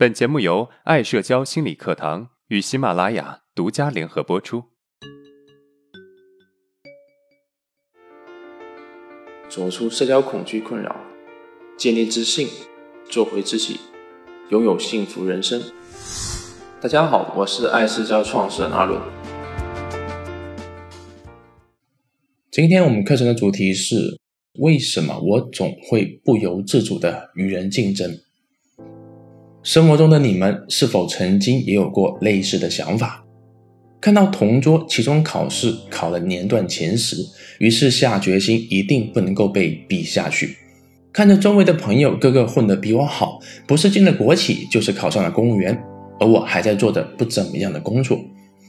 本节目由爱社交心理课堂与喜马拉雅独家联合播出。走出社交恐惧困扰，建立自信，做回自己，拥有幸福人生。大家好，我是爱社交创始人阿伦。今天我们课程的主题是：为什么我总会不由自主的与人竞争？生活中的你们是否曾经也有过类似的想法？看到同桌期中考试考了年段前十，于是下决心一定不能够被比下去。看着周围的朋友个个混得比我好，不是进了国企，就是考上了公务员，而我还在做着不怎么样的工作，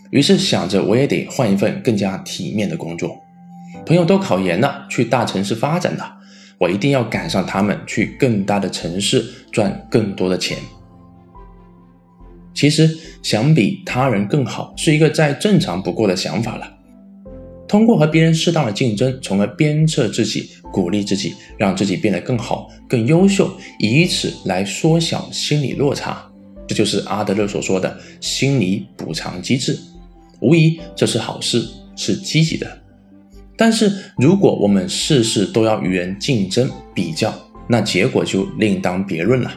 于是想着我也得换一份更加体面的工作。朋友都考研了，去大城市发展了，我一定要赶上他们，去更大的城市赚更多的钱。其实，想比他人更好是一个再正常不过的想法了。通过和别人适当的竞争，从而鞭策自己、鼓励自己，让自己变得更好、更优秀，以此来缩小心理落差，这就是阿德勒所说的心理补偿机制。无疑，这是好事，是积极的。但是，如果我们事事都要与人竞争比较，那结果就另当别论了。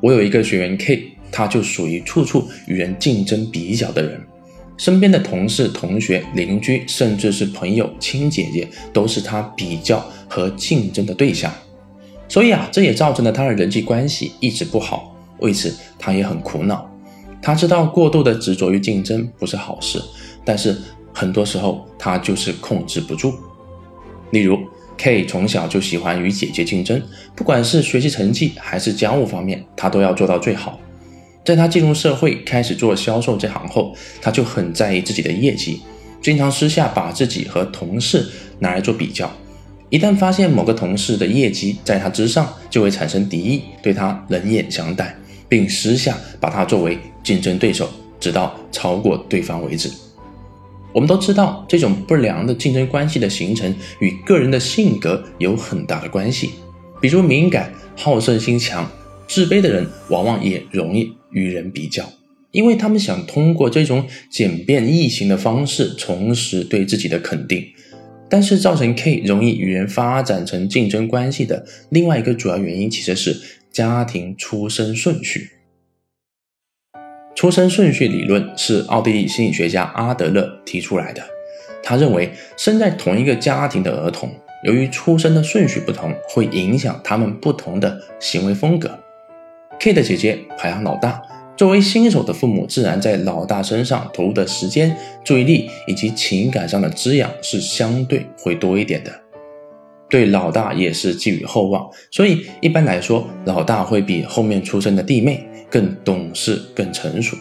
我有一个学员 K，他就属于处处与人竞争比较的人，身边的同事、同学、邻居，甚至是朋友、亲姐姐，都是他比较和竞争的对象。所以啊，这也造成了他的人际关系一直不好。为此，他也很苦恼。他知道过度的执着于竞争不是好事，但是很多时候他就是控制不住。例如。K 从小就喜欢与姐姐竞争，不管是学习成绩还是家务方面，他都要做到最好。在他进入社会开始做销售这行后，他就很在意自己的业绩，经常私下把自己和同事拿来做比较。一旦发现某个同事的业绩在他之上，就会产生敌意，对他冷眼相待，并私下把他作为竞争对手，直到超过对方为止。我们都知道，这种不良的竞争关系的形成与个人的性格有很大的关系。比如敏感、好胜心强、自卑的人，往往也容易与人比较，因为他们想通过这种简便易行的方式重拾对自己的肯定。但是，造成 K 容易与人发展成竞争关系的另外一个主要原因，其实是家庭出生顺序。出生顺序理论是奥地利心理学家阿德勒提出来的。他认为，生在同一个家庭的儿童，由于出生的顺序不同，会影响他们不同的行为风格。K 的姐姐排行老大，作为新手的父母，自然在老大身上投入的时间、注意力以及情感上的滋养是相对会多一点的，对老大也是寄予厚望。所以，一般来说，老大会比后面出生的弟妹。更懂事、更成熟，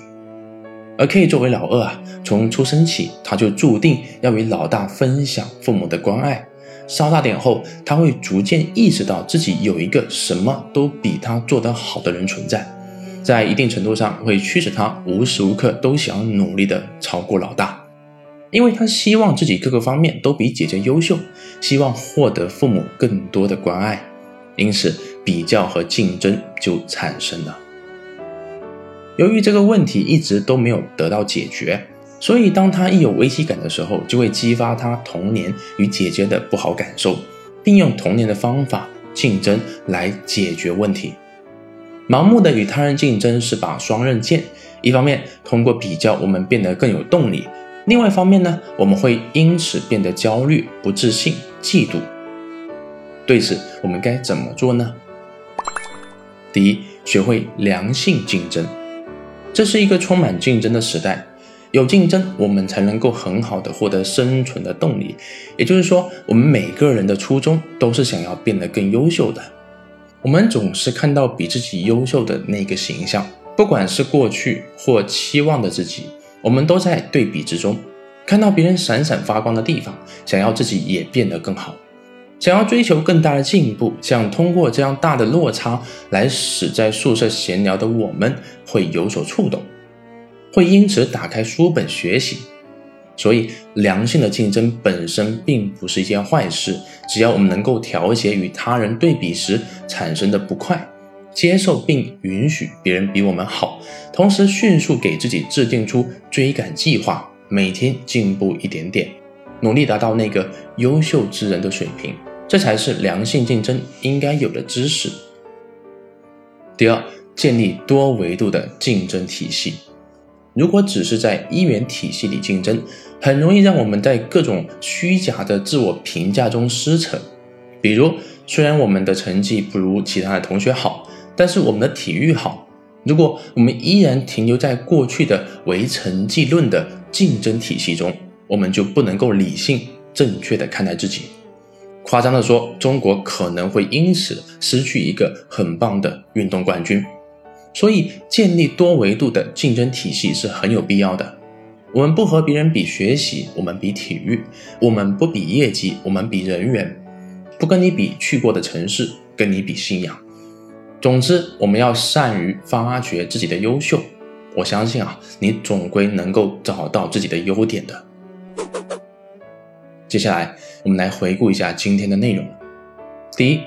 而 K 作为老二啊，从出生起他就注定要与老大分享父母的关爱。稍大点后，他会逐渐意识到自己有一个什么都比他做得好的人存在，在一定程度上会驱使他无时无刻都想努力的超过老大，因为他希望自己各个方面都比姐姐优秀，希望获得父母更多的关爱，因此比较和竞争就产生了。由于这个问题一直都没有得到解决，所以当他一有危机感的时候，就会激发他童年与姐姐的不好感受，并用童年的方法竞争来解决问题。盲目的与他人竞争是把双刃剑，一方面通过比较我们变得更有动力，另外一方面呢，我们会因此变得焦虑、不自信、嫉妒。对此，我们该怎么做呢？第一，学会良性竞争。这是一个充满竞争的时代，有竞争，我们才能够很好的获得生存的动力。也就是说，我们每个人的初衷都是想要变得更优秀的。我们总是看到比自己优秀的那个形象，不管是过去或期望的自己，我们都在对比之中，看到别人闪闪发光的地方，想要自己也变得更好。想要追求更大的进步，想通过这样大的落差来使在宿舍闲聊的我们会有所触动，会因此打开书本学习。所以，良性的竞争本身并不是一件坏事，只要我们能够调节与他人对比时产生的不快，接受并允许别人比我们好，同时迅速给自己制定出追赶计划，每天进步一点点，努力达到那个优秀之人的水平，这才是良性竞争应该有的知识。第二，建立多维度的竞争体系。如果只是在一元体系里竞争，很容易让我们在各种虚假的自我评价中失策。比如，虽然我们的成绩不如其他的同学好，但是我们的体育好。如果我们依然停留在过去的唯成绩论的竞争体系中，我们就不能够理性正确的看待自己。夸张的说，中国可能会因此失去一个很棒的运动冠军。所以，建立多维度的竞争体系是很有必要的。我们不和别人比学习，我们比体育；我们不比业绩，我们比人缘；不跟你比去过的城市，跟你比信仰。总之，我们要善于发掘自己的优秀。我相信啊，你总归能够找到自己的优点的。接下来，我们来回顾一下今天的内容。第一。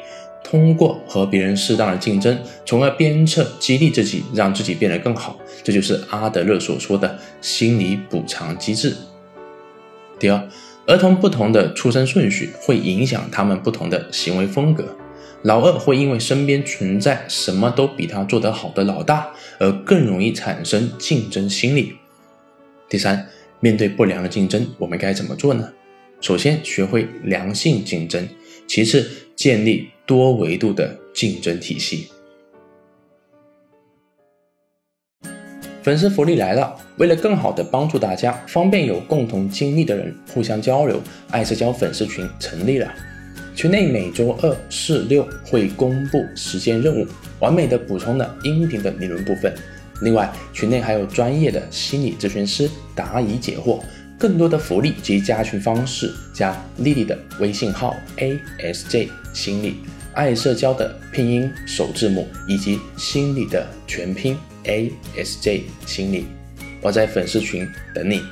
通过和别人适当的竞争，从而鞭策激励自己，让自己变得更好，这就是阿德勒所说的心理补偿机制。第二，儿童不同的出生顺序会影响他们不同的行为风格。老二会因为身边存在什么都比他做得好的老大，而更容易产生竞争心理。第三，面对不良的竞争，我们该怎么做呢？首先，学会良性竞争；其次，建立。多维度的竞争体系。粉丝福利来了！为了更好的帮助大家，方便有共同经历的人互相交流，爱社交粉丝群成立了。群内每周二、四、六会公布实践任务，完美的补充了音频的理论部分。另外，群内还有专业的心理咨询师答疑解惑。更多的福利及加群方式，加莉莉的微信号 a s j 心理。爱社交的拼音首字母以及心理的全拼 A S J 心理，我在粉丝群等你。